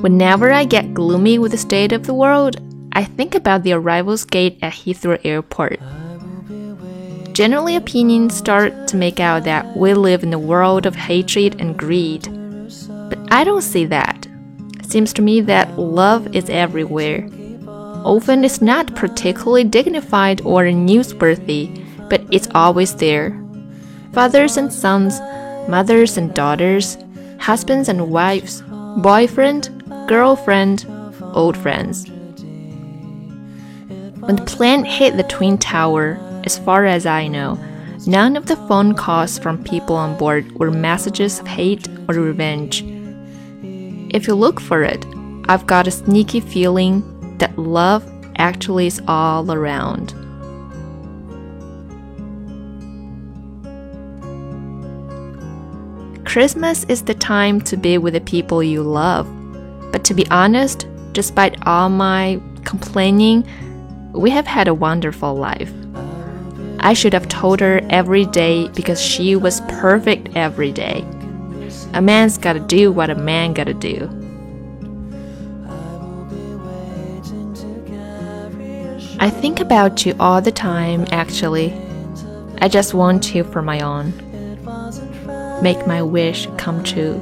Whenever I get gloomy with the state of the world, I think about the arrivals gate at Heathrow Airport. Generally, opinions start to make out that we live in a world of hatred and greed. But I don't see that. It seems to me that love is everywhere. Often it's not particularly dignified or newsworthy, but it's always there. Fathers and sons, mothers and daughters, husbands and wives, boyfriend, girlfriend, old friends. When the plane hit the Twin Tower, as far as I know, none of the phone calls from people on board were messages of hate or revenge. If you look for it, I've got a sneaky feeling that love actually is all around. Christmas is the time to be with the people you love. But to be honest, despite all my complaining, we have had a wonderful life. I should have told her every day because she was perfect every day. A man's gotta do what a man gotta do. I think about you all the time, actually. I just want you for my own make my wish come true.